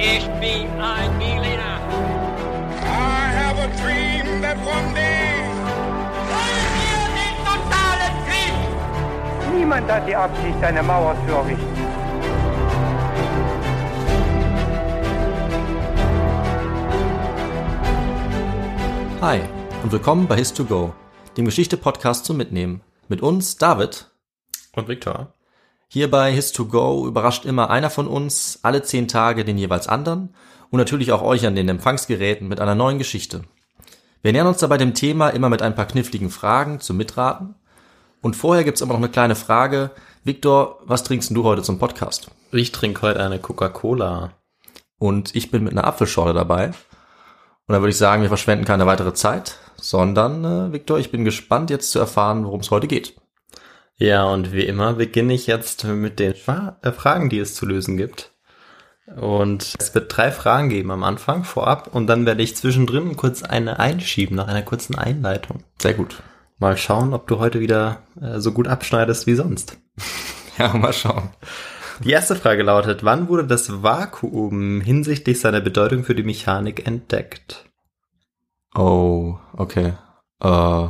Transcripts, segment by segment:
Ich bin ein Berliner. I have a dream that one day. Wollen wir den totalen Krieg? Niemand hat die Absicht, eine Mauer zu errichten. Hi und willkommen bei His2Go, dem Geschichte-Podcast zum Mitnehmen. Mit uns, David. Und Viktor. Hier bei His2Go überrascht immer einer von uns alle zehn Tage den jeweils anderen und natürlich auch euch an den Empfangsgeräten mit einer neuen Geschichte. Wir nähern uns dabei dem Thema immer mit ein paar kniffligen Fragen zum Mitraten. Und vorher gibt's immer noch eine kleine Frage. Viktor, was trinkst du heute zum Podcast? Ich trinke heute eine Coca-Cola. Und ich bin mit einer Apfelschorle dabei. Und da würde ich sagen, wir verschwenden keine weitere Zeit, sondern, äh, Viktor, ich bin gespannt jetzt zu erfahren, worum es heute geht. Ja, und wie immer beginne ich jetzt mit den äh, Fragen, die es zu lösen gibt. Und es wird drei Fragen geben am Anfang, vorab, und dann werde ich zwischendrin kurz eine einschieben, nach einer kurzen Einleitung. Sehr gut. Mal schauen, ob du heute wieder äh, so gut abschneidest wie sonst. Ja, mal schauen. Die erste Frage lautet, wann wurde das Vakuum hinsichtlich seiner Bedeutung für die Mechanik entdeckt? Oh, okay. Äh,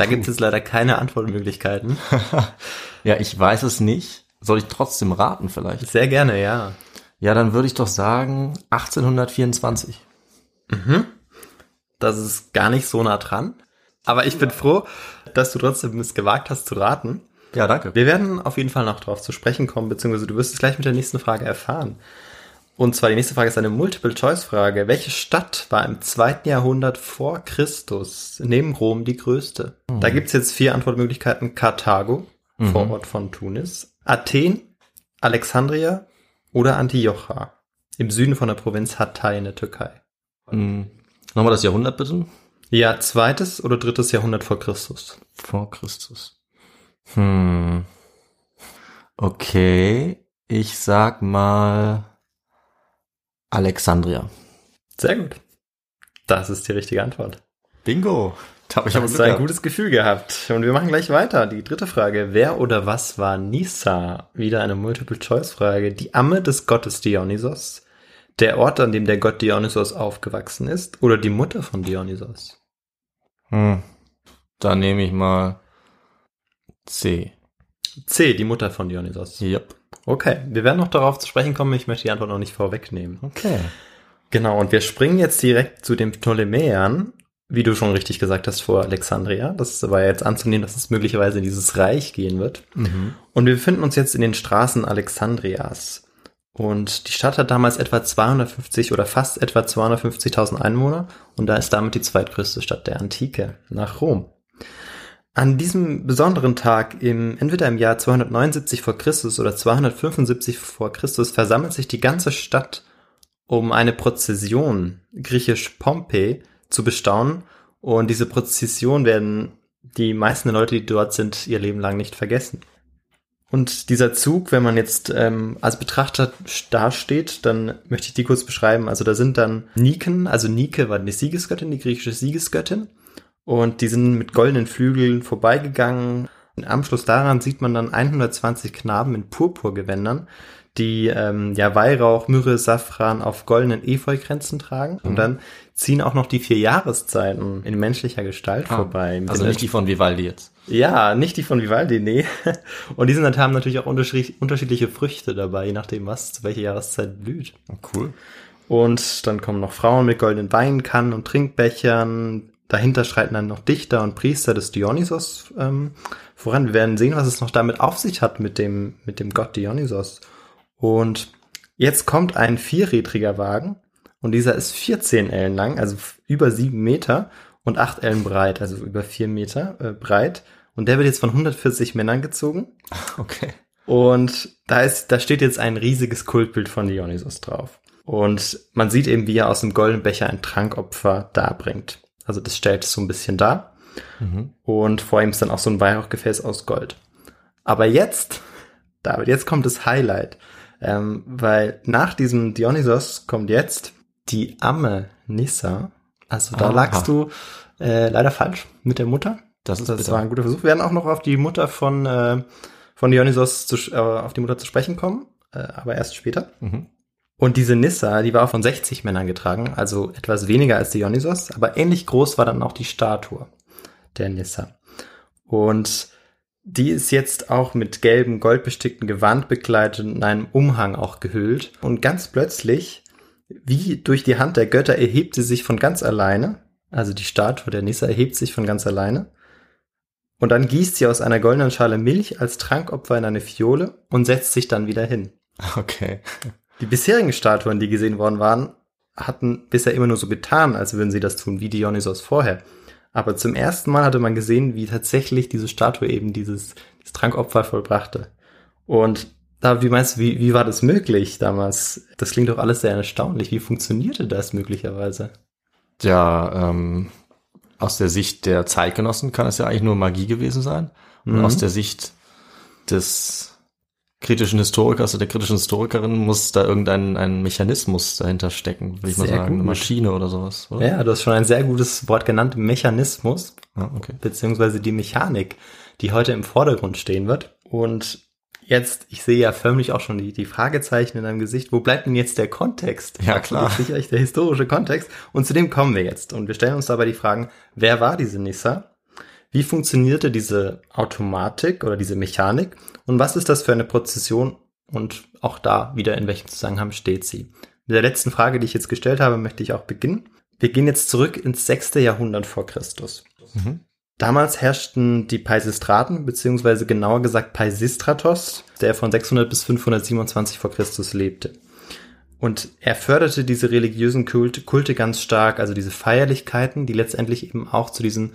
Da gibt es jetzt leider keine Antwortmöglichkeiten. ja, ich weiß es nicht. Soll ich trotzdem raten vielleicht? Sehr gerne, ja. Ja, dann würde ich doch sagen 1824. Das ist gar nicht so nah dran. Aber ich bin froh, dass du trotzdem es gewagt hast zu raten. Ja, danke. Wir werden auf jeden Fall noch darauf zu sprechen kommen, beziehungsweise du wirst es gleich mit der nächsten Frage erfahren. Und zwar die nächste Frage ist eine Multiple-Choice-Frage. Welche Stadt war im zweiten Jahrhundert vor Christus neben Rom die größte? Da gibt's jetzt vier Antwortmöglichkeiten. Karthago, Vorort von Tunis, Athen, Alexandria oder Antiocha im Süden von der Provinz Hatay in der Türkei. Hm. Nochmal das Jahrhundert bitte. Ja, zweites oder drittes Jahrhundert vor Christus. Vor Christus. Hm. Okay, ich sag mal Alexandria. Sehr gut. Das ist die richtige Antwort. Bingo. Da habe ich habe ein gutes Gefühl gehabt. Und wir machen gleich weiter. Die dritte Frage. Wer oder was war Nisa? Wieder eine Multiple-Choice-Frage. Die Amme des Gottes Dionysos. Der Ort, an dem der Gott Dionysos aufgewachsen ist. Oder die Mutter von Dionysos. Hm. Dann nehme ich mal C. C, die Mutter von Dionysos. Yep. Okay, wir werden noch darauf zu sprechen kommen. Ich möchte die Antwort noch nicht vorwegnehmen. Okay. Genau, und wir springen jetzt direkt zu den Ptolemäern, wie du schon richtig gesagt hast, vor Alexandria. Das war jetzt anzunehmen, dass es möglicherweise in dieses Reich gehen wird. Und wir befinden uns jetzt in den Straßen Alexandrias. Und die Stadt hat damals etwa 250 oder fast etwa 250.000 Einwohner und da ist damit die zweitgrößte Stadt der Antike nach Rom. An diesem besonderen Tag, im, entweder im Jahr 279 vor Christus oder 275 vor Christus, versammelt sich die ganze Stadt, um eine Prozession, griechisch Pompeii, zu bestaunen. Und diese Prozession werden die meisten Leute, die dort sind, ihr Leben lang nicht vergessen. Und dieser Zug, wenn man jetzt ähm, als Betrachter dasteht, dann möchte ich die kurz beschreiben. Also da sind dann Niken, also Nike war die Siegesgöttin, die griechische Siegesgöttin. Und die sind mit goldenen Flügeln vorbeigegangen. Im Anschluss daran sieht man dann 120 Knaben in Purpurgewändern, die ähm, ja Weihrauch, Myrrhe, Safran auf goldenen Efeukränzen tragen. Und dann ziehen auch noch die vier Jahreszeiten in menschlicher Gestalt vorbei. Mit Also nicht die von Vivaldi jetzt. ja, nicht die von Vivaldi, nee. Und die sind dann haben natürlich auch unterschiedlich- unterschiedliche Früchte dabei, je nachdem, was zu welcher Jahreszeit blüht. Cool. Und dann kommen noch Frauen mit goldenen Weinkannen und Trinkbechern. Dahinter schreiten dann noch Dichter und Priester des Dionysos ähm, voran. Wir werden sehen, was es noch damit auf sich hat mit dem, mit dem Gott Dionysos. Und jetzt kommt ein vierrädriger Wagen und dieser ist 14 Ellen lang, also über sieben Meter und acht Ellen breit, also über vier Meter äh, breit. Und der wird jetzt von 140 Männern gezogen. Okay. Und da ist, da steht jetzt ein riesiges Kultbild von Dionysos drauf. Und man sieht eben, wie er aus dem goldenen Becher ein Trankopfer darbringt. Also das stellt es so ein bisschen dar. Und vor ihm ist dann auch so ein Weihrauchgefäß aus Gold. Aber jetzt, David, jetzt kommt das Highlight. Ähm, weil nach diesem Dionysos kommt jetzt die Amme Nissa. Also da Aha. lagst du äh, leider falsch mit der Mutter. Das ist Das bitter. war ein guter Versuch. Wir werden auch noch auf die Mutter von, äh, von Dionysos zu, äh, auf die Mutter zu sprechen kommen, äh, aber erst später. Mhm. Und diese Nissa, die war von 60 Männern getragen, also etwas weniger als Dionysos, aber ähnlich groß war dann auch die Statue der Nissa. Und die ist jetzt auch mit gelbem, goldbestickten Gewand bekleidet und in einem Umhang auch gehüllt. Und ganz plötzlich, wie durch die Hand der Götter, erhebt sie sich von ganz alleine. Also die Statue der Nissa erhebt sich von ganz alleine. Und dann gießt sie aus einer goldenen Schale Milch als Trankopfer in eine Fiole und setzt sich dann wieder hin. Okay. Die bisherigen Statuen, die gesehen worden waren, hatten bisher immer nur so getan, als würden sie das tun, wie Dionysos vorher. Aber zum ersten Mal hatte man gesehen, wie tatsächlich diese Statue eben dieses, dieses Trankopfer vollbrachte. Und da, wie meinst du, wie, wie war das möglich damals? Das klingt doch alles sehr erstaunlich. Wie funktionierte das möglicherweise? Ja, ähm, aus der Sicht der Zeitgenossen kann es ja eigentlich nur Magie gewesen sein. Und Mhm. aus der Sicht des kritischen Historikers oder der kritischen Historikerin muss da irgendein ein Mechanismus dahinter stecken, würde ich mal Sehr sagen. Eine gut. Maschine oder sowas, oder? Ja, du hast schon ein sehr gutes Wort genannt, Mechanismus, Ah, okay. beziehungsweise die Mechanik, die heute im Vordergrund stehen wird. Und jetzt, ich sehe ja förmlich auch schon die, die Fragezeichen in deinem Gesicht. Wo bleibt denn jetzt der Kontext? Ja, klar. Sicherlich der historische Kontext. Und zu dem kommen wir jetzt. Und wir stellen uns dabei die Fragen, wer war diese Nissa? Wie funktionierte diese Automatik oder diese Mechanik? Und was ist das für eine Prozession? Und auch da wieder, in welchem Zusammenhang steht sie? Mit der letzten Frage, die ich jetzt gestellt habe, möchte ich auch beginnen. Wir gehen jetzt zurück ins sechste Jahrhundert vor Christus. Mhm. Damals herrschten die Peisistraten, beziehungsweise genauer gesagt Peisistratos, der von 600 bis 527 vor Christus lebte. Und er förderte diese religiösen Kulte, Kulte ganz stark, also diese Feierlichkeiten, die letztendlich eben auch zu diesen,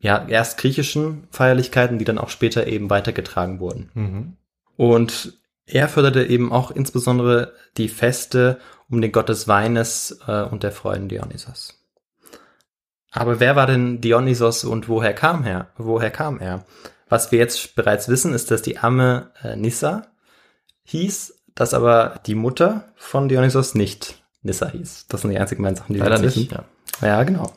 ja, erst griechischen Feierlichkeiten, die dann auch später eben weitergetragen wurden. Mhm. Und er förderte eben auch insbesondere die Feste um den Gott des Weines äh, und der Freuden Dionysos. Aber wer war denn Dionysos und woher kam er? Woher kam er? Was wir jetzt bereits wissen, ist, dass die Amme äh, Nissa hieß, dass aber die Mutter von Dionysos nicht Nissa hieß. Das sind die einzigen beiden Sachen, die wir Leider nicht, wissen. ja. Ja, genau.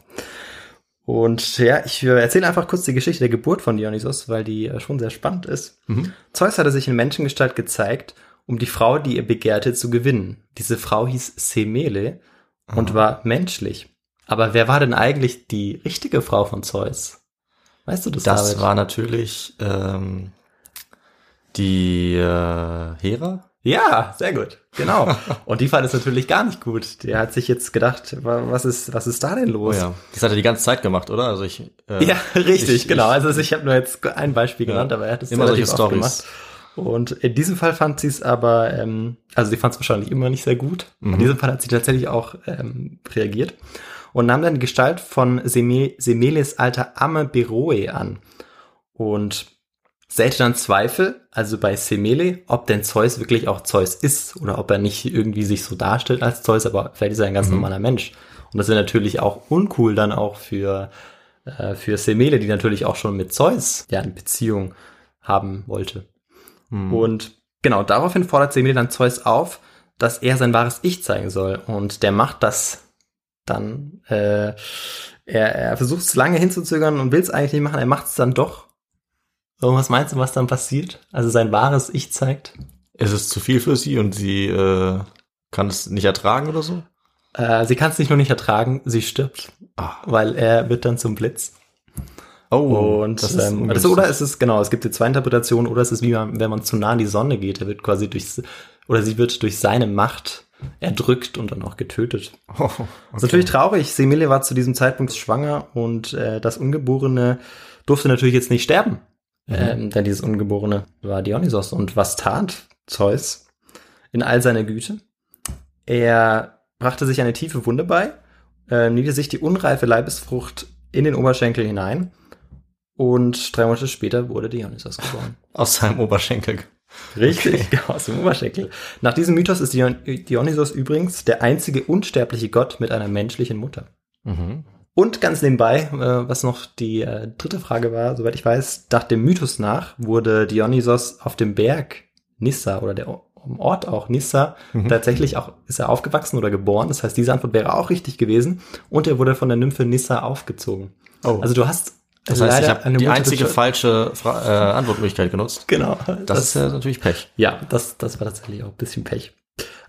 Und ja, ich äh, erzähle einfach kurz die Geschichte der Geburt von Dionysos, weil die äh, schon sehr spannend ist. Mhm. Zeus hatte sich in Menschengestalt gezeigt, um die Frau, die er begehrte, zu gewinnen. Diese Frau hieß Semele und war menschlich. Aber wer war denn eigentlich die richtige Frau von Zeus? Weißt du das, Das David? war natürlich ähm, die äh, Hera. Ja, sehr gut. Genau. Und die fand es natürlich gar nicht gut. Der hat sich jetzt gedacht, wa- was ist, was ist da denn Oh los? ja. Das hat er die ganze Zeit gemacht, oder? Also ich. Äh, Ja, richtig, ich- genau. ich- Also ich habe nur jetzt ein Beispiel Ja. genannt, aber er hat es Immer solche oft Storys. Und in diesem Fall fand sie es aber, ähm, also sie fand es wahrscheinlich immer nicht sehr gut. Mhm. In diesem Fall hat sie tatsächlich auch ähm, reagiert und nahm dann die Gestalt von Seme Semeles alter Amme Beroe an und säte dann Zweifel, also bei Semele, ob denn Zeus wirklich auch Zeus ist oder ob er nicht irgendwie sich so darstellt als Zeus, aber vielleicht ist er ein ganz normaler Mensch. Und das wäre natürlich auch uncool dann auch für, äh, für Semele, die natürlich auch schon mit Zeus ja eine Beziehung haben wollte. Und genau, daraufhin fordert Semele dann Zeus auf, dass er sein wahres Ich zeigen soll. Und der macht das dann. Äh, er, er versucht es lange hinzuzögern und will es eigentlich nicht machen. Er macht es dann doch. So, was meinst du, was dann passiert? Also sein wahres Ich zeigt. Ist es zu viel für sie und sie äh, kann es nicht ertragen oder so? Äh, sie kann es nicht nur nicht ertragen, sie stirbt. Ah. Weil er wird dann zum Blitz. Oh, Und das ist ähm, ungünstig. das, oder es ist, genau, es gibt die zwei Interpretationen, oder es ist wie man, wenn man zu nah an die Sonne geht, er wird quasi durch, oder sie wird durch seine Macht erdrückt und dann auch getötet. Oh, Das ist natürlich traurig. Semele war zu diesem Zeitpunkt schwanger und äh, das Ungeborene durfte natürlich jetzt nicht sterben. Ähm, denn dieses Ungeborene war Dionysos. Und was tat Zeus in all seiner Güte? Er brachte sich eine tiefe Wunde bei, äh, niedete sich die unreife Leibesfrucht in den Oberschenkel hinein und drei Monate später wurde Dionysos geboren. Aus seinem Oberschenkel. Richtig, genau, aus dem Oberschenkel. Nach diesem Mythos ist Dion Dionysos übrigens der einzige unsterbliche Gott mit einer menschlichen Mutter. Mhm. Und ganz nebenbei, äh, was noch die äh, dritte Frage war, soweit ich weiß, nach dem Mythos nach wurde Dionysos auf dem Berg Nissa oder der Ort auch Nissa tatsächlich auch ist er aufgewachsen oder geboren. Das heißt, diese Antwort wäre auch richtig gewesen. Und er wurde von der Nymphe Nissa aufgezogen. Oh. Also du hast Das heißt, ich leider habe eine die einzige falsche Fra äh, Antwortmöglichkeit genutzt. Genau. Das, ist ja natürlich Pech. Ja, das, das war tatsächlich auch ein bisschen Pech.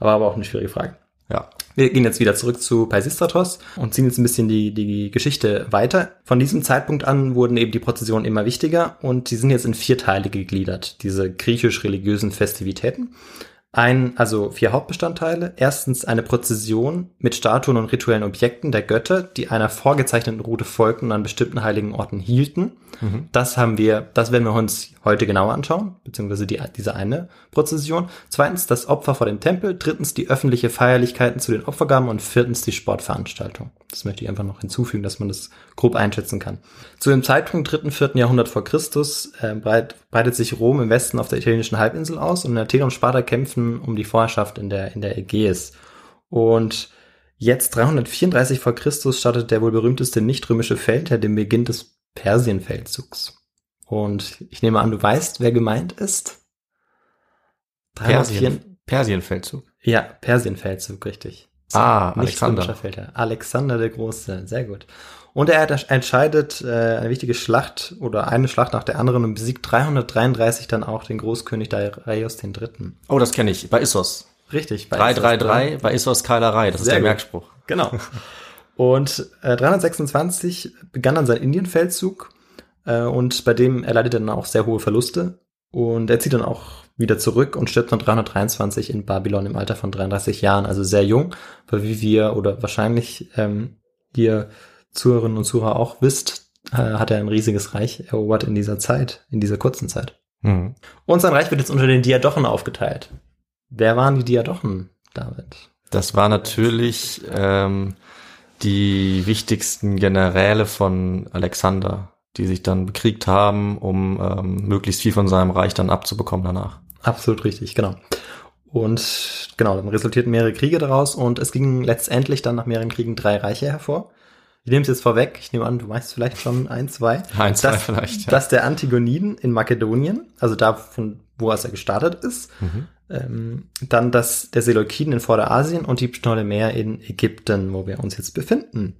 Aber aber auch eine schwierige Frage. Ja. Wir gehen jetzt wieder zurück zu Peisistratos und ziehen jetzt ein bisschen die, die Geschichte weiter. Von diesem Zeitpunkt an wurden eben die Prozessionen immer wichtiger und die sind jetzt in vier Teile gegliedert, diese griechisch-religiösen Festivitäten. Ein, also vier Hauptbestandteile. Erstens eine Prozession mit Statuen und rituellen Objekten der Götter, die einer vorgezeichneten Route folgten und an bestimmten heiligen Orten hielten. Mhm. Das haben wir, das werden wir uns heute genauer anschauen, beziehungsweise die, diese eine Prozession. Zweitens das Opfer vor dem Tempel. Drittens die öffentliche Feierlichkeiten zu den Opfergaben und viertens die Sportveranstaltung. Das möchte ich einfach noch hinzufügen, dass man das grob einschätzen kann. Zu dem Zeitpunkt dritten, vierten Jahrhundert vor Christus äh, breit, breitet sich Rom im Westen auf der italienischen Halbinsel aus und Athen und Sparta kämpfen um die Vorherrschaft in der, in der Ägäis. Und jetzt 334 vor Christus startet der wohl berühmteste nicht-römische Feldherr den Beginn des Persienfeldzugs. Und ich nehme an, du weißt, wer gemeint ist? Persien, Persienfeldzug. Ja, Persienfeldzug, richtig. Ah, Alexander. Feldherr. Alexander der Große, sehr gut. Und er entscheidet äh, eine wichtige Schlacht oder eine Schlacht nach der anderen und besiegt 333 dann auch den Großkönig Darius III. Oh, das kenne ich, bei Issos. Richtig, bei 333 bei Issos Keilerei, das ist der gut. Merkspruch. Genau. Und äh, 326 begann dann sein Indienfeldzug äh, und bei dem erleidet er dann auch sehr hohe Verluste und er zieht dann auch wieder zurück und stirbt dann 323 in Babylon im Alter von 33 Jahren, also sehr jung, weil wie wir oder wahrscheinlich ähm, ihr Zuhörerinnen und Zuhörer auch wisst, äh, hat er ein riesiges Reich erobert in dieser Zeit, in dieser kurzen Zeit. Mhm. Und sein Reich wird jetzt unter den Diadochen aufgeteilt. Wer waren die Diadochen, David? Das war natürlich ähm, die wichtigsten Generäle von Alexander, die sich dann bekriegt haben, um ähm, möglichst viel von seinem Reich dann abzubekommen danach. Absolut richtig, genau. Und genau, dann resultierten mehrere Kriege daraus und es gingen letztendlich dann nach mehreren Kriegen drei Reiche hervor. Ich nehme es jetzt vorweg, ich nehme an, du weißt vielleicht schon ein, zwei. Ein, zwei das, vielleicht. Ja. Das der Antigoniden in Makedonien, also da von wo er gestartet ist. Mhm. Ähm, dann das der Seleukiden in Vorderasien und die Ptolemäer in Ägypten, wo wir uns jetzt befinden.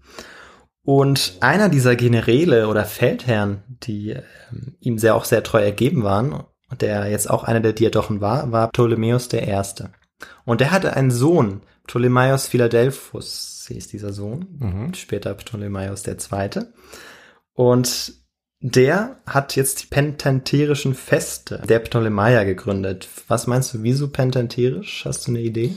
Und einer dieser Generäle oder Feldherren, die ähm, ihm sehr auch sehr treu ergeben waren, der jetzt auch einer der Diadochen war, war Ptolemäus der Erste. Und der hatte einen Sohn, Ptolemaios Philadelphus hieß dieser Sohn, mhm. später Ptolemaios der Zweite. Und der hat jetzt die pententerischen Feste der Ptolemaier gegründet. Was meinst du, wieso pententerisch? Hast du eine Idee?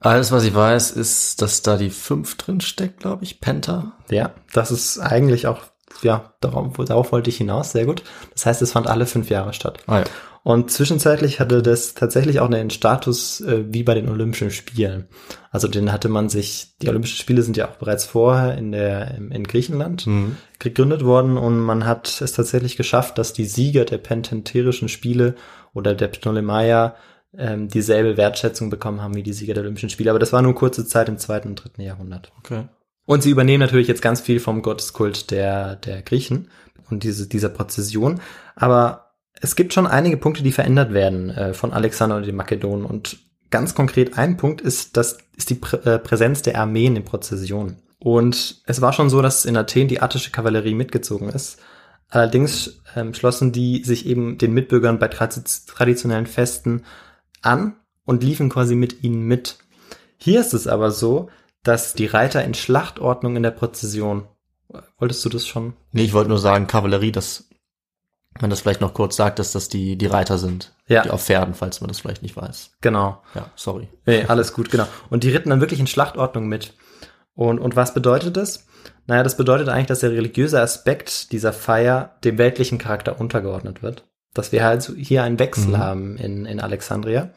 Alles, was ich weiß, ist, dass da die 5 drin steckt, glaube ich, Penta. Ja, das ist eigentlich auch, ja, darauf, darauf wollte ich hinaus, sehr gut. Das heißt, es fand alle fünf Jahre statt. Ah, ja. Und zwischenzeitlich hatte das tatsächlich auch einen Status äh, wie bei den Olympischen Spielen. Also den hatte man sich, die Olympischen Spiele sind ja auch bereits vorher in der in Griechenland mhm. gegründet worden und man hat es tatsächlich geschafft, dass die Sieger der pententerischen Spiele oder der Ptolemaier ähm, dieselbe Wertschätzung bekommen haben wie die Sieger der Olympischen Spiele. Aber das war nur kurze Zeit im zweiten und dritten Jahrhundert. Okay. Und sie übernehmen natürlich jetzt ganz viel vom Gotteskult der, der Griechen und diese, dieser Prozession. Aber es gibt schon einige Punkte, die verändert werden äh, von Alexander und den Makedonen. Und ganz konkret ein Punkt ist, das ist die Prä äh, Präsenz der Armeen in Prozessionen. Und es war schon so, dass in Athen die attische Kavallerie mitgezogen ist. Allerdings ähm, schlossen die sich eben den Mitbürgern bei traditionellen Festen an und liefen quasi mit ihnen mit. Hier ist es aber so, dass die Reiter in Schlachtordnung in der Prozession. Wolltest du das schon? Nee, ich wollte nur sagen, Kavallerie, das man das vielleicht noch kurz sagt, dass das die, die Reiter sind. Ja. Die auf Pferden, falls man das vielleicht nicht weiß. Genau. Ja, sorry. Nee, alles gut, genau. Und die ritten dann wirklich in Schlachtordnung mit. Und, und was bedeutet das? Naja, das bedeutet eigentlich, dass der religiöse Aspekt dieser Feier dem weltlichen Charakter untergeordnet wird. Dass wir halt hier einen Wechsel mhm. haben in, in Alexandria.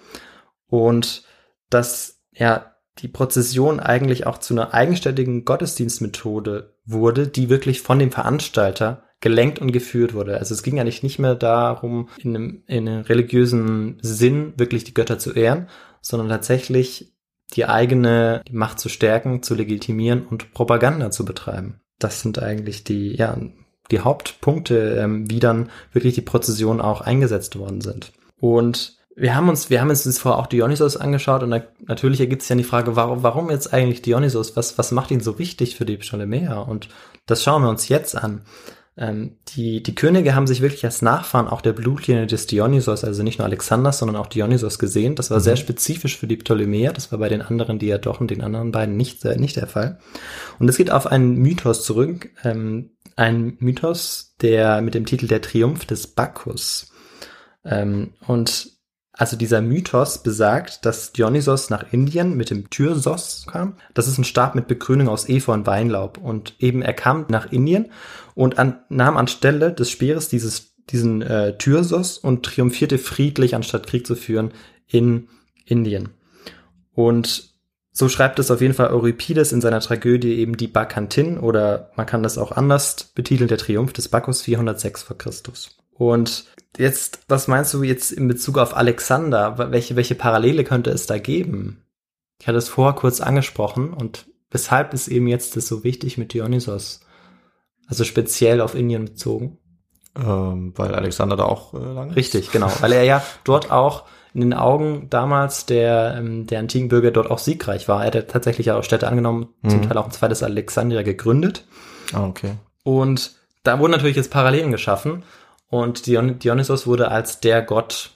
Und dass, ja, die Prozession eigentlich auch zu einer eigenständigen Gottesdienstmethode wurde, die wirklich von dem Veranstalter gelenkt und geführt wurde. Also es ging eigentlich nicht mehr darum, in einem, in einem religiösen Sinn wirklich die Götter zu ehren, sondern tatsächlich die eigene Macht zu stärken, zu legitimieren und Propaganda zu betreiben. Das sind eigentlich die, ja, die Hauptpunkte, ähm, wie dann wirklich die Prozessionen auch eingesetzt worden sind. Und wir haben uns, wir haben uns vorher auch Dionysos angeschaut und da, natürlich ergibt sich ja die Frage, warum, warum jetzt eigentlich Dionysos? Was, was macht ihn so wichtig für die Ptolemäer? Und das schauen wir uns jetzt an. Ähm, die, die Könige haben sich wirklich als Nachfahren auch der Blutlinie des Dionysos, also nicht nur Alexanders, sondern auch Dionysos gesehen. Das war sehr spezifisch für die Ptolemäer. Das war bei den anderen Diadochen, den anderen beiden nicht, äh, nicht der Fall. Und es geht auf einen Mythos zurück. Ähm, ein Mythos, der mit dem Titel Der Triumph des Bacchus. Ähm, und also dieser Mythos besagt, dass Dionysos nach Indien mit dem Thyrsos kam. Das ist ein Stab mit Begrünung aus Efeu und Weinlaub. Und eben er kam nach Indien und an, nahm anstelle des Speeres dieses, diesen äh, Thyrsos und triumphierte friedlich, anstatt Krieg zu führen, in Indien. Und so schreibt es auf jeden Fall Euripides in seiner Tragödie eben die Bacchantin oder man kann das auch anders betiteln, der Triumph des Bacchus 406 vor Christus. Und jetzt, was meinst du jetzt in Bezug auf Alexander? Welche, welche Parallele könnte es da geben? Ich hatte es vorher kurz angesprochen und weshalb ist eben jetzt das so wichtig mit Dionysos? Also speziell auf Indien bezogen. Ähm, weil Alexander da auch äh, lange Richtig, genau. Weil er ja dort auch in den Augen damals der, ähm, der antiken Bürger dort auch siegreich war. Er hat tatsächlich auch Städte angenommen, mhm. zum Teil auch ein zweites Alexandria gegründet. Ah, okay. Und da wurden natürlich jetzt Parallelen geschaffen. Und Dion Dionysos wurde als der Gott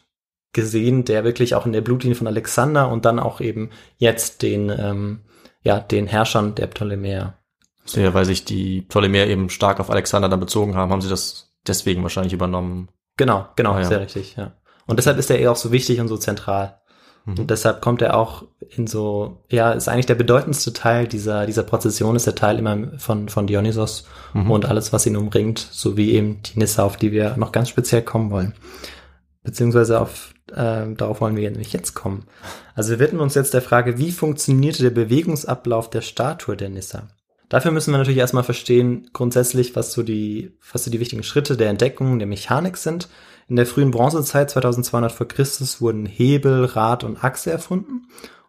gesehen, der wirklich auch in der Blutlinie von Alexander und dann auch eben jetzt den, ähm, ja, den Herrschern der Ptolemäer. Ja, weil sich die Ptolemäer eben stark auf Alexander dann bezogen haben, haben sie das deswegen wahrscheinlich übernommen. Genau, genau, Ah, ja. sehr richtig, ja. Und deshalb ist er eher auch so wichtig und so zentral. Mhm. Und deshalb kommt er auch in so, ja, ist eigentlich der bedeutendste Teil dieser, dieser Prozession, ist der Teil immer von, von Dionysos Mhm. und alles, was ihn umringt, sowie eben die Nissa, auf die wir noch ganz speziell kommen wollen. Beziehungsweise auf, äh, darauf wollen wir nämlich jetzt kommen. Also wir widmen uns jetzt der Frage, wie funktionierte der Bewegungsablauf der Statue der Nissa? Dafür müssen wir natürlich erstmal verstehen, grundsätzlich, was so die, was so die wichtigen Schritte der Entdeckung der Mechanik sind. In der frühen Bronzezeit, 2200 vor Christus, wurden Hebel, Rad und Achse erfunden.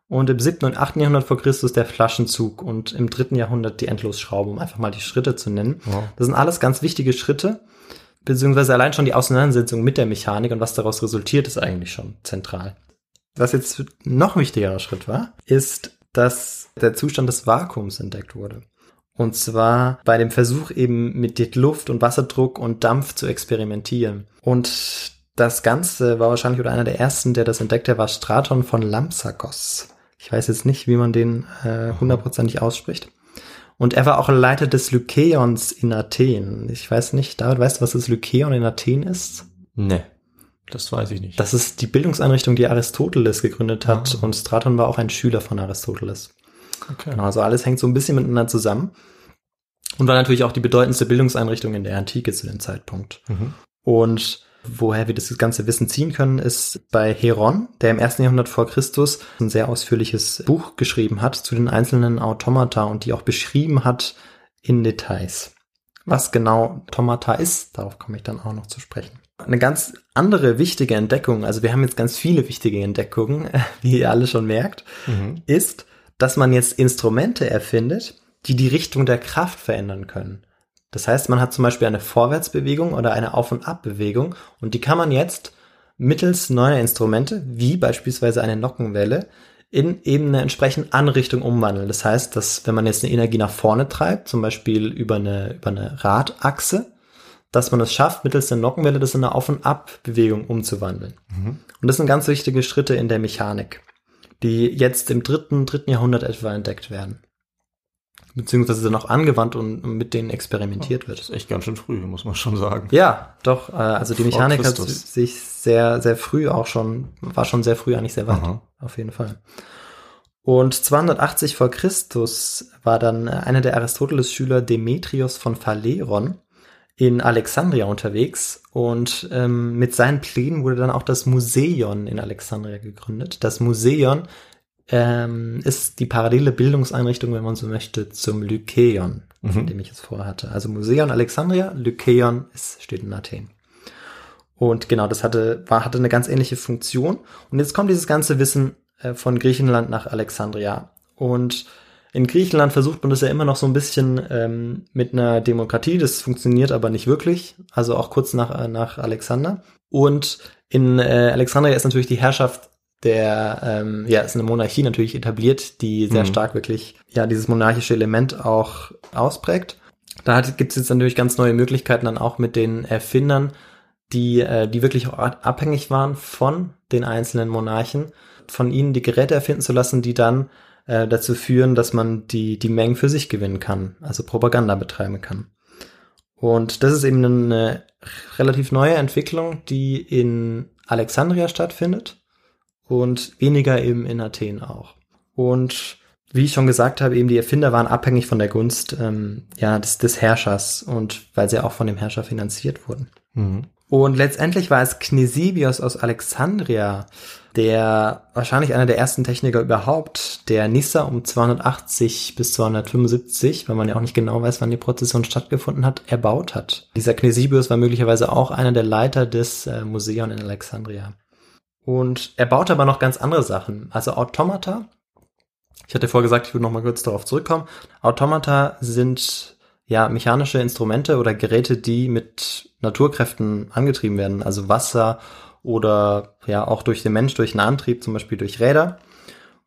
Und im 7. und 8. Jahrhundert vor Christus der Flaschenzug und im 3. Jahrhundert die Endlosschraube, um einfach mal die Schritte zu nennen. Wow. Das sind alles ganz wichtige Schritte, beziehungsweise allein schon die Auseinandersetzung mit der Mechanik und was daraus resultiert, ist eigentlich schon zentral. Was jetzt noch wichtigerer Schritt war, ist, dass der Zustand des Vakuums entdeckt wurde. Und zwar bei dem Versuch eben mit Luft und Wasserdruck und Dampf zu experimentieren. Und das Ganze war wahrscheinlich oder einer der ersten, der das entdeckte, war Straton von Lampsakos. Ich weiß jetzt nicht, wie man den äh, hundertprozentig ausspricht. Und er war auch Leiter des Lykeions in Athen. Ich weiß nicht, David, weißt du, was das Lykeion in Athen ist? Nee, das weiß ich nicht. Das ist die Bildungseinrichtung, die Aristoteles gegründet hat. Ah. Und Straton war auch ein Schüler von Aristoteles. Okay. Genau, also alles hängt so ein bisschen miteinander zusammen. Und war natürlich auch die bedeutendste Bildungseinrichtung in der Antike zu dem Zeitpunkt. Mhm. Und woher wir das ganze Wissen ziehen können, ist bei Heron, der im ersten Jahrhundert vor Christus ein sehr ausführliches Buch geschrieben hat zu den einzelnen Automata und die auch beschrieben hat in Details. Was genau Automata ist, darauf komme ich dann auch noch zu sprechen. Eine ganz andere wichtige Entdeckung, also wir haben jetzt ganz viele wichtige Entdeckungen, wie ihr alle schon merkt, Mhm. ist, dass man jetzt Instrumente erfindet, die die Richtung der Kraft verändern können. Das heißt, man hat zum Beispiel eine Vorwärtsbewegung oder eine Auf- und Abbewegung und die kann man jetzt mittels neuer Instrumente, wie beispielsweise eine Nockenwelle, in eben eine entsprechende Anrichtung umwandeln. Das heißt, dass wenn man jetzt eine Energie nach vorne treibt, zum Beispiel über eine, über eine Radachse, dass man es schafft, mittels der Nockenwelle das in eine Auf- und Abbewegung umzuwandeln. Und das sind ganz wichtige Schritte in der Mechanik, die jetzt im dritten, dritten Jahrhundert etwa entdeckt werden. Beziehungsweise dann auch angewandt und mit denen experimentiert Das wird. ist echt ganz schön früh, muss man schon sagen. Ja, doch, äh, also die Mechanik hat sich sehr, sehr früh auch schon, war schon sehr früh eigentlich sehr weit. Aha. Auf jeden Fall. Und 280 vor Christus war dann äh, einer der Aristoteles-Schüler Demetrios von Phaleron in Alexandria unterwegs und ähm, mit seinen Plänen wurde dann auch das Museion in Alexandria gegründet. Das Museion ähm, ist die parallele Bildungseinrichtung, wenn man so möchte, zum Lykeion, von Mhm. dem ich es vorher hatte. Also Museion Alexandria, Lykeion ist, steht in Athen. Und genau, das hatte, war, hatte eine ganz ähnliche Funktion. Und jetzt kommt dieses ganze Wissen äh, von Griechenland nach Alexandria. Und in Griechenland versucht man das ja immer noch so ein bisschen ähm, mit einer Demokratie. Das funktioniert aber nicht wirklich. Also auch kurz nach, äh, nach Alexander. Und in äh, Alexandria ist natürlich die Herrschaft der, ähm, ja, ist eine Monarchie natürlich etabliert, die sehr Mhm. stark wirklich, ja, dieses monarchische Element auch ausprägt. Da gibt es jetzt natürlich ganz neue Möglichkeiten dann auch mit den Erfindern, die, äh, die wirklich auch abhängig waren von den einzelnen Monarchen, von ihnen die Geräte erfinden zu lassen, die dann äh, dazu führen, dass man die, die Mengen für sich gewinnen kann, also Propaganda betreiben kann. Und das ist eben eine relativ neue Entwicklung, die in Alexandria stattfindet und weniger eben in Athen auch. Und wie ich schon gesagt habe, eben die Erfinder waren abhängig von der Gunst ähm, ja, des, des Herrschers und weil sie auch von dem Herrscher finanziert wurden. Mhm. Und letztendlich war es Cnesibios aus Alexandria, der wahrscheinlich einer der ersten Techniker überhaupt, der Nissa um 280 bis 275, weil man ja auch nicht genau weiß, wann die Prozession stattgefunden hat, erbaut hat. Dieser Cnesibios war möglicherweise auch einer der Leiter des äh, Museum in Alexandria. Und er baute aber noch ganz andere Sachen, also Automata. Ich hatte vorgesagt, ich würde noch mal kurz darauf zurückkommen. Automata sind ja mechanische Instrumente oder Geräte, die mit Naturkräften angetrieben werden, also Wasser oder ja auch durch den Mensch durch einen Antrieb, zum Beispiel durch Räder.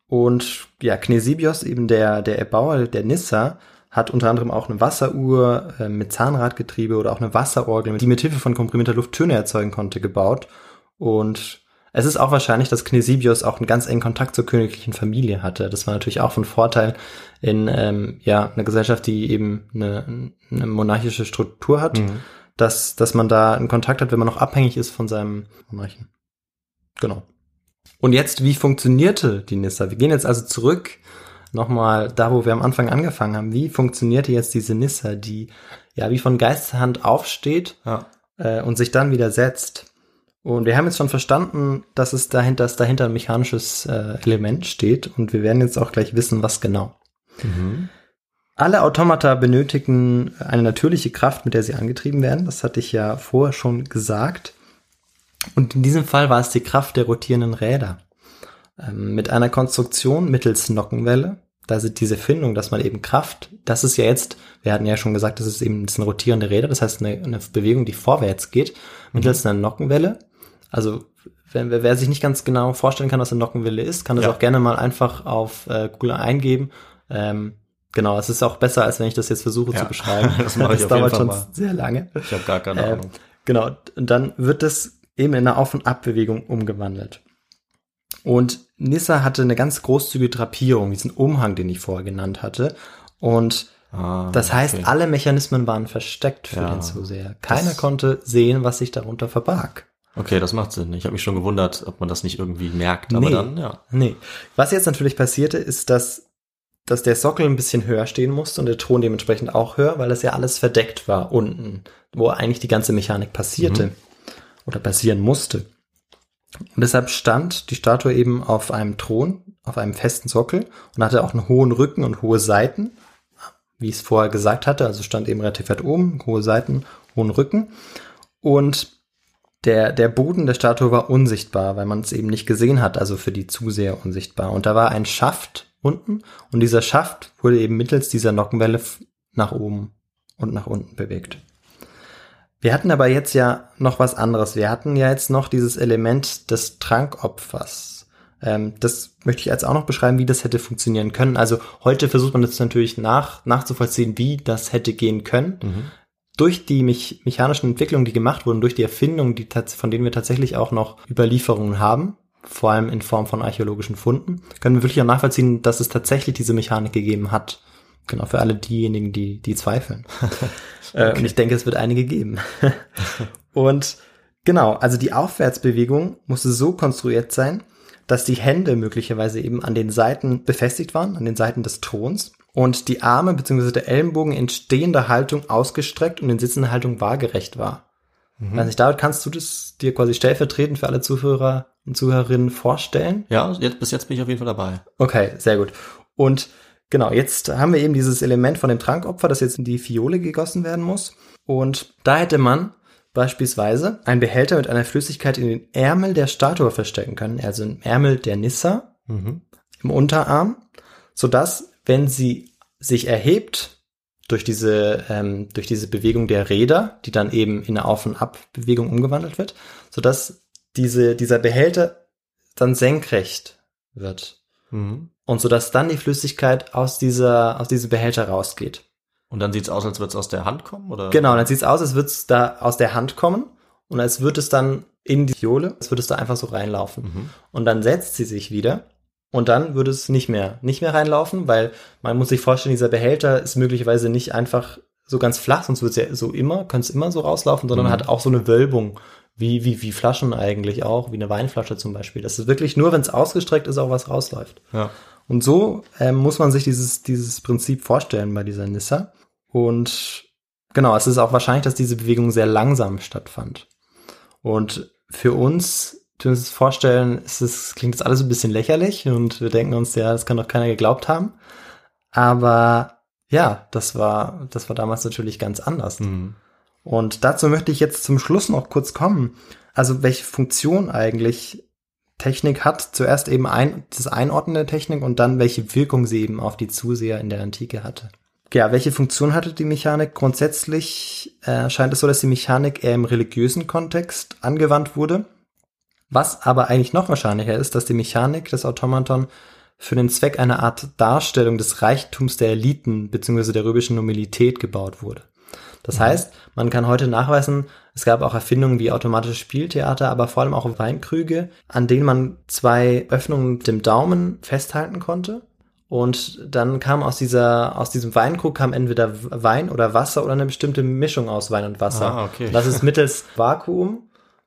Und ja, Knesibios, eben der, der Erbauer der Nissa, hat unter anderem auch eine Wasseruhr äh, mit Zahnradgetriebe oder auch eine Wasserorgel, die mit Hilfe von komprimierter Luft Töne erzeugen konnte, gebaut. Und es ist auch wahrscheinlich, dass Knesibios auch einen ganz engen Kontakt zur königlichen Familie hatte. Das war natürlich auch von Vorteil in ähm, ja einer Gesellschaft, die eben eine, eine monarchische Struktur hat. Mhm dass, dass man da einen Kontakt hat, wenn man noch abhängig ist von seinem Monarchen. Genau. Und jetzt, wie funktionierte die Nissa? Wir gehen jetzt also zurück nochmal da, wo wir am Anfang angefangen haben. Wie funktionierte jetzt diese Nissa, die ja wie von Geisterhand aufsteht ja. äh, und sich dann wieder setzt? Und wir haben jetzt schon verstanden, dass es dahinter, dass dahinter ein mechanisches äh, Element steht und wir werden jetzt auch gleich wissen, was genau. Mhm. Alle Automata benötigen eine natürliche Kraft, mit der sie angetrieben werden. Das hatte ich ja vorher schon gesagt. Und in diesem Fall war es die Kraft der rotierenden Räder. Ähm, mit einer Konstruktion mittels Nockenwelle. Da sind diese Findung, dass man eben Kraft, das ist ja jetzt, wir hatten ja schon gesagt, das ist eben das sind rotierende Räder, das heißt eine, eine Bewegung, die vorwärts geht, mittels mhm. einer Nockenwelle. Also wenn, wer sich nicht ganz genau vorstellen kann, was eine Nockenwelle ist, kann das ja. auch gerne mal einfach auf äh, Google eingeben. Ähm, Genau, es ist auch besser, als wenn ich das jetzt versuche ja, zu beschreiben. das mache ich das dauert schon mal. sehr lange. Ich habe gar keine äh, Ahnung. Genau, und dann wird das eben in eine Auf- und Abbewegung umgewandelt. Und Nissa hatte eine ganz großzügige Drapierung, diesen Umhang, den ich vorher genannt hatte. Und ah, das heißt, okay. alle Mechanismen waren versteckt für ja, den Zuseher. Keiner konnte sehen, was sich darunter verbarg. Okay, das macht Sinn. Ich habe mich schon gewundert, ob man das nicht irgendwie merkt, aber nee, dann, ja. Nee. Was jetzt natürlich passierte, ist, dass dass der Sockel ein bisschen höher stehen musste und der Ton dementsprechend auch höher, weil das ja alles verdeckt war unten, wo eigentlich die ganze Mechanik passierte mhm. oder passieren musste. Und deshalb stand die Statue eben auf einem Thron, auf einem festen Sockel und hatte auch einen hohen Rücken und hohe Seiten, wie ich es vorher gesagt hatte, also stand eben relativ weit oben, hohe Seiten, hohen Rücken. Und der, der Boden der Statue war unsichtbar, weil man es eben nicht gesehen hat, also für die Zuseher unsichtbar. Und da war ein Schaft unten und dieser Schaft wurde eben mittels dieser Nockenwelle nach oben und nach unten bewegt. Wir hatten aber jetzt ja noch was anderes. Wir hatten ja jetzt noch dieses Element des Trankopfers. Ähm, das möchte ich jetzt auch noch beschreiben, wie das hätte funktionieren können. Also heute versucht man jetzt natürlich nach, nachzuvollziehen, wie das hätte gehen können. Mhm. Durch die mich mechanischen Entwicklungen, die gemacht wurden, durch die Erfindungen, die von denen wir tatsächlich auch noch Überlieferungen haben, vor allem in Form von archäologischen Funden, können wir wirklich auch nachvollziehen, dass es tatsächlich diese Mechanik gegeben hat. Genau, für alle diejenigen, die, die zweifeln. Äh, okay. Und ich denke, es wird einige geben. und genau, also die Aufwärtsbewegung musste so konstruiert sein, dass die Hände möglicherweise eben an den Seiten befestigt waren, an den Seiten des Throns und die Arme bzw. der Ellenbogen in stehender Haltung ausgestreckt und in sitzender Haltung waagerecht war. Mhm. Also David, kannst du das dir quasi stellvertretend für alle Zuhörer und Zuhörerinnen vorstellen? Ja, jetzt, bis jetzt bin ich auf jeden Fall dabei. Okay, sehr gut. Und genau, jetzt haben wir eben dieses Element von dem Trankopfer, das jetzt in die Fiole gegossen werden muss. Und da hätte man beispielsweise einen Behälter mit einer Flüssigkeit in den Ärmel der Statue verstecken können, also im Ärmel der Nissa, mhm. im Unterarm, sodass, wenn sie sich erhebt, durch diese, ähm, durch diese Bewegung der Räder, die dann eben in eine Auf- und Ab-Bewegung umgewandelt wird, sodass diese, dieser Behälter dann senkrecht wird. Mhm. Und sodass dann die Flüssigkeit aus dieser, aus diesem Behälter rausgeht. Und dann sieht's aus, als würde es aus der Hand kommen, oder? Genau, dann sieht's aus, als würde es da aus der Hand kommen und als würde es dann in die Fiole, als würde es da einfach so reinlaufen. Mhm. Und dann setzt sie sich wieder und dann würde es nicht mehr, nicht mehr reinlaufen, weil man muss sich vorstellen, dieser Behälter ist möglicherweise nicht einfach so ganz flach, sonst wird es ja so immer, könnte es immer so rauslaufen, sondern Mhm. hat auch so eine Wölbung, wie, wie, wie Flaschen eigentlich auch, wie eine Weinflasche zum Beispiel. Das ist wirklich nur, wenn es ausgestreckt ist, auch was rausläuft. Ja. Und so ähm, muss man sich dieses, dieses Prinzip vorstellen bei dieser Nissa. Und genau, es ist auch wahrscheinlich, dass diese Bewegung sehr langsam stattfand. Und für uns, wir uns vorstellen, ist es, klingt das alles ein bisschen lächerlich und wir denken uns, ja, das kann doch keiner geglaubt haben. Aber ja, das war, das war damals natürlich ganz anders. Mhm. Und dazu möchte ich jetzt zum Schluss noch kurz kommen. Also welche Funktion eigentlich Technik hat. Zuerst eben ein, das Einordnen der Technik und dann welche Wirkung sie eben auf die Zuseher in der Antike hatte. Ja, welche Funktion hatte die Mechanik? Grundsätzlich äh, scheint es so, dass die Mechanik eher im religiösen Kontext angewandt wurde. Was aber eigentlich noch wahrscheinlicher ist, dass die Mechanik des Automaton für den Zweck einer Art Darstellung des Reichtums der Eliten bzw. der römischen Nobilität gebaut wurde. Das heißt, man kann heute nachweisen, es gab auch Erfindungen wie automatische Spieltheater, aber vor allem auch Weinkrüge, an denen man zwei Öffnungen mit dem Daumen festhalten konnte. Und dann kam aus dieser, aus diesem Weinkrug kam entweder Wein oder Wasser oder eine bestimmte Mischung aus Wein und Wasser. Ah, okay. Das ist mittels Vakuum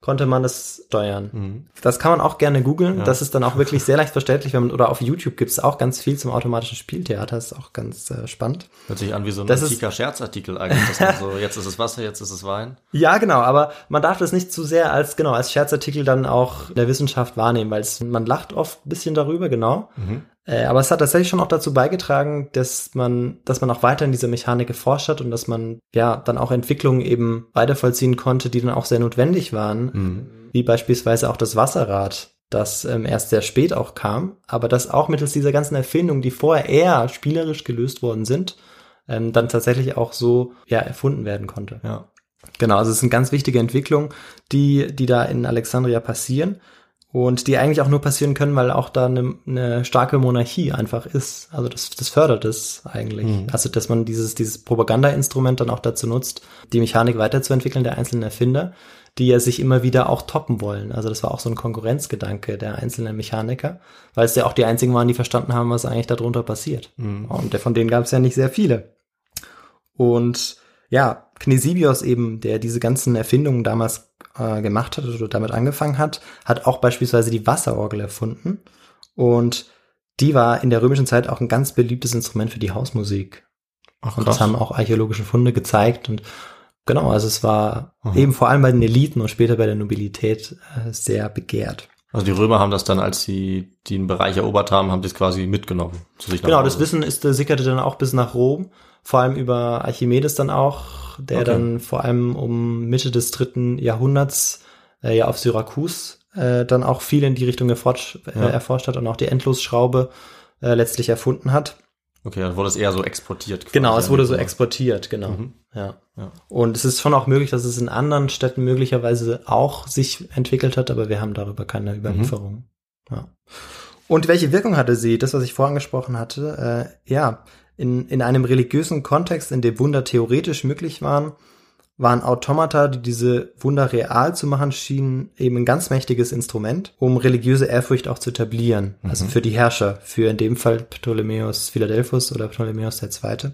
konnte man das steuern. Das kann man auch gerne googeln. Das ist dann auch wirklich sehr leicht verständlich, wenn man, oder auf YouTube gibt es auch ganz viel zum automatischen Spieltheater. Das ist auch ganz äh, spannend. Hört sich an wie so ein Das ist- antiker Scherzartikel eigentlich. Dass man so, jetzt ist es Wasser, jetzt ist es Wein. Ja, genau, aber man darf das nicht zu sehr als, genau, als Scherzartikel dann auch in der Wissenschaft wahrnehmen, weil es, man lacht oft ein bisschen darüber, genau. Äh, aber es hat tatsächlich schon auch dazu beigetragen, dass man, dass man auch weiter in dieser Mechanik geforscht hat und dass man, ja, dann auch Entwicklungen eben weitervollziehen konnte, die dann auch sehr notwendig waren, wie beispielsweise auch das Wasserrad, das ähm, erst sehr spät auch kam, aber das auch mittels dieser ganzen Erfindungen, die vorher eher spielerisch gelöst worden sind, ähm, dann tatsächlich auch so, ja, erfunden werden konnte. Ja. Genau, also es sind ganz wichtige Entwicklungen, die, die da in Alexandria passieren und die eigentlich auch nur passieren können, weil auch da eine, eine starke Monarchie einfach ist. Also das, das fördert es eigentlich. Also dass man dieses, dieses Propagandainstrument dann auch dazu nutzt, die Mechanik weiterzuentwickeln der einzelnen Erfinder, die ja sich immer wieder auch toppen wollen. Also das war auch so ein Konkurrenzgedanke der einzelnen Mechaniker, weil es ja auch die einzigen waren, die verstanden haben, was eigentlich darunter passiert. Und der- von denen gab es ja nicht sehr viele. Und ja, Cnesibios eben, der diese ganzen Erfindungen damals äh, gemacht hat oder damit angefangen hat, hat auch beispielsweise die Wasserorgel erfunden. Und die war in der römischen Zeit auch ein ganz beliebtes Instrument für die Hausmusik. Ach, Und das haben auch archäologische Funde gezeigt. Und genau, also es war eben vor allem bei den Eliten und später bei der Nobilität äh, sehr begehrt. Also die Römer haben das dann, als sie den Bereich erobert haben, haben das quasi mitgenommen Genau, das Wissen ist, äh, sickerte dann auch bis nach Rom, vor allem über Archimedes dann auch, der Okay. dann vor allem um Mitte des dritten Jahrhunderts äh, ja auf Syrakus äh, dann auch viel in die Richtung erforscht, Ja. äh, erforscht hat und auch die Endlosschraube äh, letztlich erfunden hat. Okay, dann wurde es eher so exportiert. quasi Genau, es wurde so exportiert, genau. Mhm. Ja. Ja. Und es ist schon auch möglich, dass es in anderen Städten möglicherweise auch sich entwickelt hat, aber wir haben darüber keine Überlieferung. Ja. Und welche Wirkung hatte sie? Das, was ich vorhin angesprochen hatte, äh, ja, in, in einem religiösen Kontext, in dem Wunder theoretisch möglich waren, waren Automata, die diese Wunder real zu machen schienen, eben ein ganz mächtiges Instrument, um religiöse Ehrfurcht auch zu etablieren. Also für die Herrscher, für in dem Fall Ptolemäus Philadelphus oder Ptolemäus II.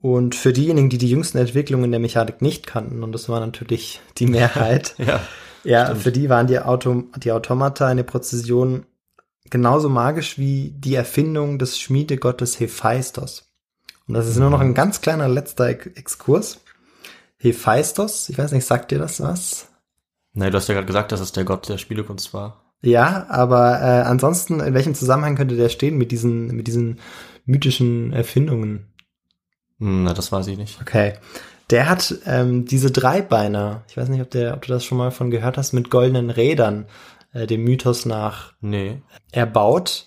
Und für diejenigen, die die jüngsten Entwicklungen der Mechanik nicht kannten, und das war natürlich die Mehrheit, Ja. ja, für die waren die, Auto, die Automata eine Präzision genauso magisch wie die Erfindung des Schmiedegottes Hephaistos. Und das ist nur noch ein ganz kleiner letzter Ex- Exkurs. Hephaistos, ich weiß nicht, sagt dir das was? Nee, du hast ja gerade gesagt, dass es der Gott der Spielekunst war. Ja, aber äh, ansonsten, in welchem Zusammenhang könnte der stehen mit diesen, mit diesen mythischen Erfindungen? Hm, na, das weiß ich nicht. Okay. Der hat ähm, diese Dreibeiner, ich weiß nicht, ob, der, ob du das schon mal von gehört hast, mit goldenen Rädern, äh, dem Mythos nach, Nee. erbaut,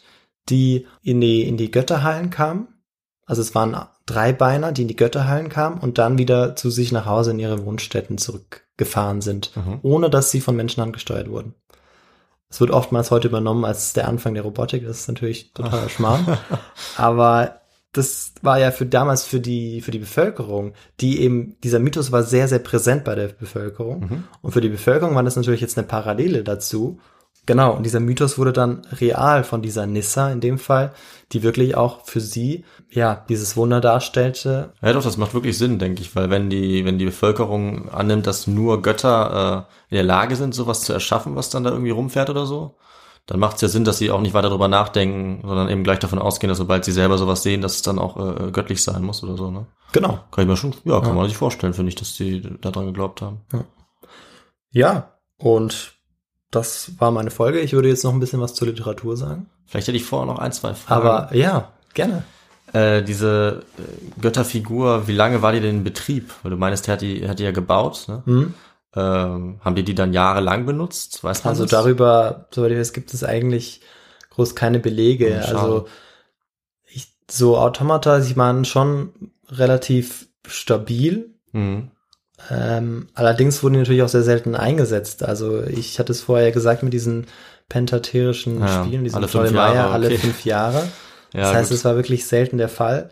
die in die, in die Götterhallen kamen. Also es waren Dreibeiner, die in die Götterhallen kamen und dann wieder zu sich nach Hause in ihre Wohnstätten zurückgefahren sind, Mhm. ohne dass sie von Menschenhand gesteuert wurden. Es wird oftmals heute übernommen als der Anfang der Robotik, das ist natürlich totaler Schmarrn. Aber das war ja für damals für die, für die Bevölkerung, die eben, dieser Mythos war sehr, sehr präsent bei der Bevölkerung. Mhm. Und für die Bevölkerung war das natürlich jetzt eine Parallele dazu. Genau, und dieser Mythos wurde dann real von dieser Nissa in dem Fall, die wirklich auch für sie, ja, dieses Wunder darstellte. Ja, doch, das macht wirklich Sinn, denke ich, weil wenn die, wenn die Bevölkerung annimmt, dass nur Götter äh, in der Lage sind, sowas zu erschaffen, was dann da irgendwie rumfährt oder so, dann macht es ja Sinn, dass sie auch nicht weiter darüber nachdenken, sondern eben gleich davon ausgehen, dass sobald sie selber sowas sehen, dass es dann auch äh, göttlich sein muss oder so, ne? Genau. Kann ich mir schon, ja, kann man sich vorstellen, finde ich, dass die daran geglaubt haben. Ja, und das war meine Folge. Ich würde jetzt noch ein bisschen was zur Literatur sagen. Vielleicht hätte ich vorher noch ein, zwei Fragen. Aber ja, gerne. Äh, diese äh, Götterfigur, wie lange war die denn in Betrieb? Weil du meinst, der hat die, hat die ja gebaut, ne? Hm? Ähm, haben die die dann jahrelang benutzt? Weiß man Also das? darüber, soweit ich weiß, gibt es eigentlich groß keine Belege. Schade. also ich, so Automata, sie waren schon relativ stabil. Mhm. Ähm, allerdings wurden die natürlich auch sehr selten eingesetzt. Also ich hatte es vorher gesagt mit diesen pentaterischen Ja, Spielen, diesen alle fünf Ptolemäer Jahre, alle okay. fünf Jahre. Ja, das heißt, gut. es war wirklich selten der Fall.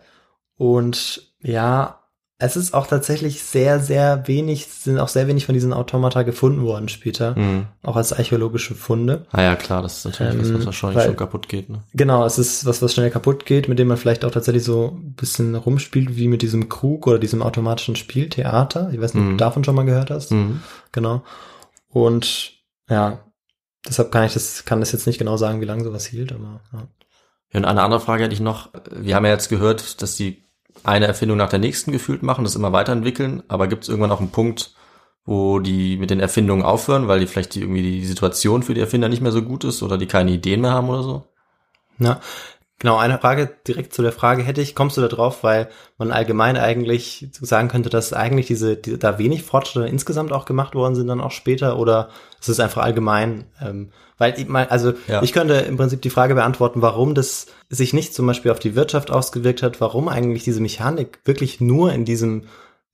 Und ja, es ist auch tatsächlich sehr, sehr wenig, sind auch sehr wenig von diesen Automata gefunden worden später. Mhm. Auch als archäologische Funde. Ah ja, klar, das ist natürlich was, Ähm, was wahrscheinlich weil- schon kaputt geht, ne? Genau, es ist was, was schnell kaputt geht, mit dem man vielleicht auch tatsächlich so ein bisschen rumspielt, wie mit diesem Krug oder diesem automatischen Spieltheater. Ich weiß nicht, ob Mhm. du davon schon mal gehört hast. Mhm. Genau. Und ja, deshalb kann ich das, kann das jetzt nicht genau sagen, wie lange sowas hielt, aber ja. Ja, und eine andere Frage hätte ich noch. Wir haben ja jetzt gehört, dass die eine Erfindung nach der nächsten gefühlt machen, das immer weiterentwickeln, aber gibt es irgendwann auch einen Punkt, wo die mit den Erfindungen aufhören, weil die vielleicht die, irgendwie die Situation für die Erfinder nicht mehr so gut ist oder die keine Ideen mehr haben oder so? Na, genau, eine Frage direkt zu der Frage hätte ich, kommst du da drauf, weil man allgemein eigentlich sagen könnte, dass eigentlich diese, die, da wenig Fortschritte insgesamt auch gemacht worden sind dann auch später oder ist es einfach allgemein, ähm, weil ich mein, also Ja. ich könnte im Prinzip die Frage beantworten, warum das sich nicht zum Beispiel auf die Wirtschaft ausgewirkt hat, warum eigentlich diese Mechanik wirklich nur in diesem,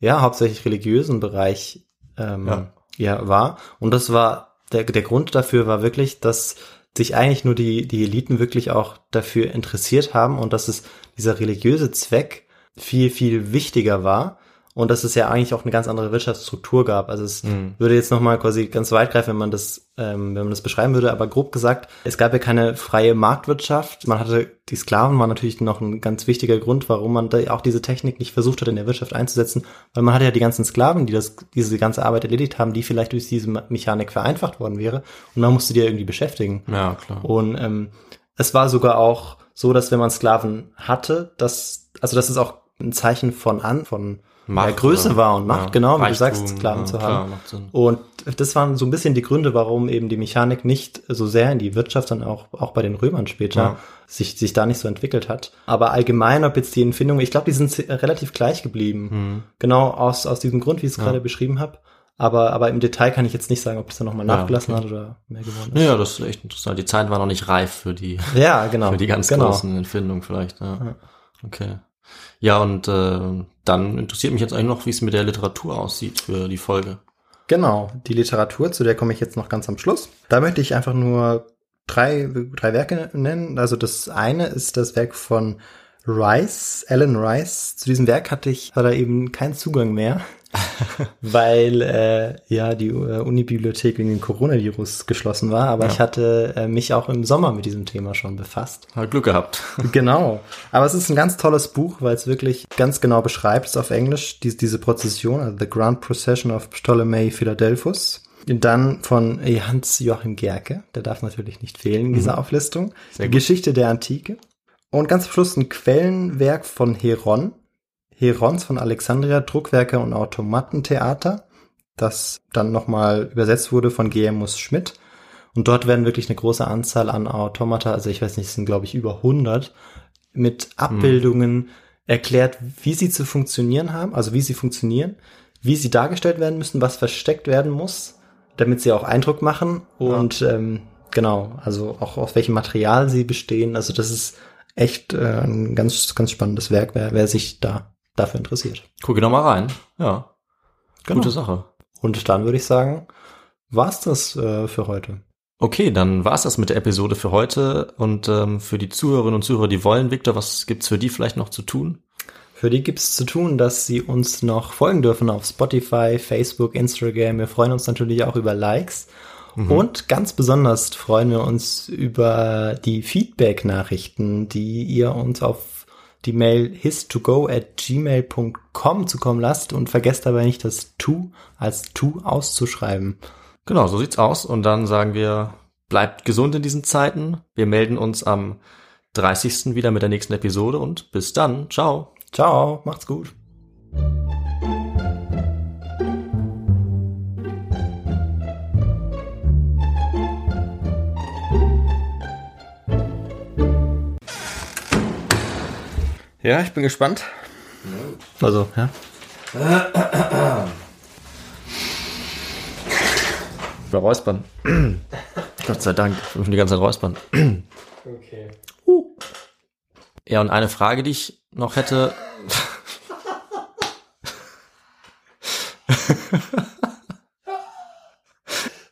ja, hauptsächlich religiösen Bereich ähm, Ja. ja. war. Und das war, der, der Grund dafür war wirklich, dass sich eigentlich nur die, die Eliten wirklich auch dafür interessiert haben und dass es dieser religiöse Zweck viel, viel wichtiger war und dass es ja eigentlich auch eine ganz andere Wirtschaftsstruktur gab. Also es Mhm. würde jetzt nochmal quasi ganz weit greifen, wenn man das, ähm, wenn man das beschreiben würde, aber grob gesagt, es gab ja keine freie Marktwirtschaft. Man hatte, die Sklaven waren natürlich noch ein ganz wichtiger Grund, warum man da auch diese Technik nicht versucht hat, in der Wirtschaft einzusetzen, weil man hatte ja die ganzen Sklaven, die das, diese ganze Arbeit erledigt haben, die vielleicht durch diese Mechanik vereinfacht worden wäre und man musste die ja irgendwie beschäftigen. Ja, klar. Und ähm, es war sogar auch so, dass wenn man Sklaven hatte, dass, also dass es auch ein Zeichen von an, von Macht, ja, Größe oder? war und Macht, Ja, genau, wie du sagst, Sklaven ja, zu klar, haben. Sinn. Und das waren so ein bisschen die Gründe, warum eben die Mechanik nicht so sehr in die Wirtschaft, sondern auch, auch bei den Römern später Ja. sich, sich da nicht so entwickelt hat. Aber allgemein, ob jetzt die Entfindung, ich glaube, die sind relativ gleich geblieben. Mhm. Genau aus, aus diesem Grund, wie ich es gerade beschrieben habe. Aber, aber im Detail kann ich jetzt nicht sagen, ob das dann nochmal nachgelassen okay. hat oder mehr geworden ist. Ja, das ist echt interessant. Die Zeit war noch nicht reif für die, Ja, genau. für die ganz genau. großen Empfindungen vielleicht. Okay. Ja, und äh, dann interessiert mich jetzt eigentlich noch, wie es mit der Literatur aussieht für die Folge. Genau, die Literatur, zu der komme ich jetzt noch ganz am Schluss. Da möchte ich einfach nur drei, drei Werke nennen. Also das eine ist das Werk von Rice, Alan Rice. Zu diesem Werk hatte ich hatte eben keinen Zugang mehr, weil äh, ja die äh, Unibibliothek wegen dem Coronavirus geschlossen war. Aber Ja. ich hatte äh, mich auch im Sommer mit diesem Thema schon befasst. Hat Glück gehabt. Genau. Aber es ist ein ganz tolles Buch, weil es wirklich ganz genau beschreibt, es ist auf Englisch, die, diese Prozession, also The Grand Procession of Ptolemy Philadelphus. Dann von Hans-Joachim Gerke, der darf natürlich nicht fehlen in dieser Auflistung. Mhm. Gut. Geschichte der Antike. Und ganz am Schluss ein Quellenwerk von Heron. Herons von Alexandria, Druckwerke und Automatentheater, das dann nochmal übersetzt wurde von Guillermus Schmidt. Und dort werden wirklich eine große Anzahl an Automata, also ich weiß nicht, es sind glaube ich über 100, mit Abbildungen erklärt, wie sie zu funktionieren haben, also wie sie funktionieren, wie sie dargestellt werden müssen, was versteckt werden muss, damit sie auch Eindruck machen und ähm, genau, also auch aus welchem Material sie bestehen. Also das ist echt äh, ein ganz, ganz spannendes Werk, wer, wer sich da dafür interessiert. Gucke noch mal rein. Ja, Genau. gute Sache. Und dann würde ich sagen, war's das äh, für heute. Okay, dann war's das mit der Episode für heute und ähm, für die Zuhörerinnen und Zuhörer, die wollen, Victor, was gibt's für die vielleicht noch zu tun? Für die gibt's zu tun, dass sie uns noch folgen dürfen auf Spotify, Facebook, Instagram. Wir freuen uns natürlich auch über Likes. Und ganz besonders freuen wir uns über die Feedback-Nachrichten, die ihr uns auf die Mail his2go at gmail.com zukommen lasst und vergesst dabei nicht das to als to auszuschreiben. Genau, so sieht's aus. Und dann sagen wir, bleibt gesund in diesen Zeiten. Wir melden uns am 30. wieder mit der nächsten Episode und bis dann. Ciao. Ciao, macht's gut. Ja, ich bin gespannt. Also, ja. Bei Räuspern. Gott sei Dank. Ich bin die ganze Zeit räuspern. okay. Uh. Ja, und eine Frage, die ich noch hätte.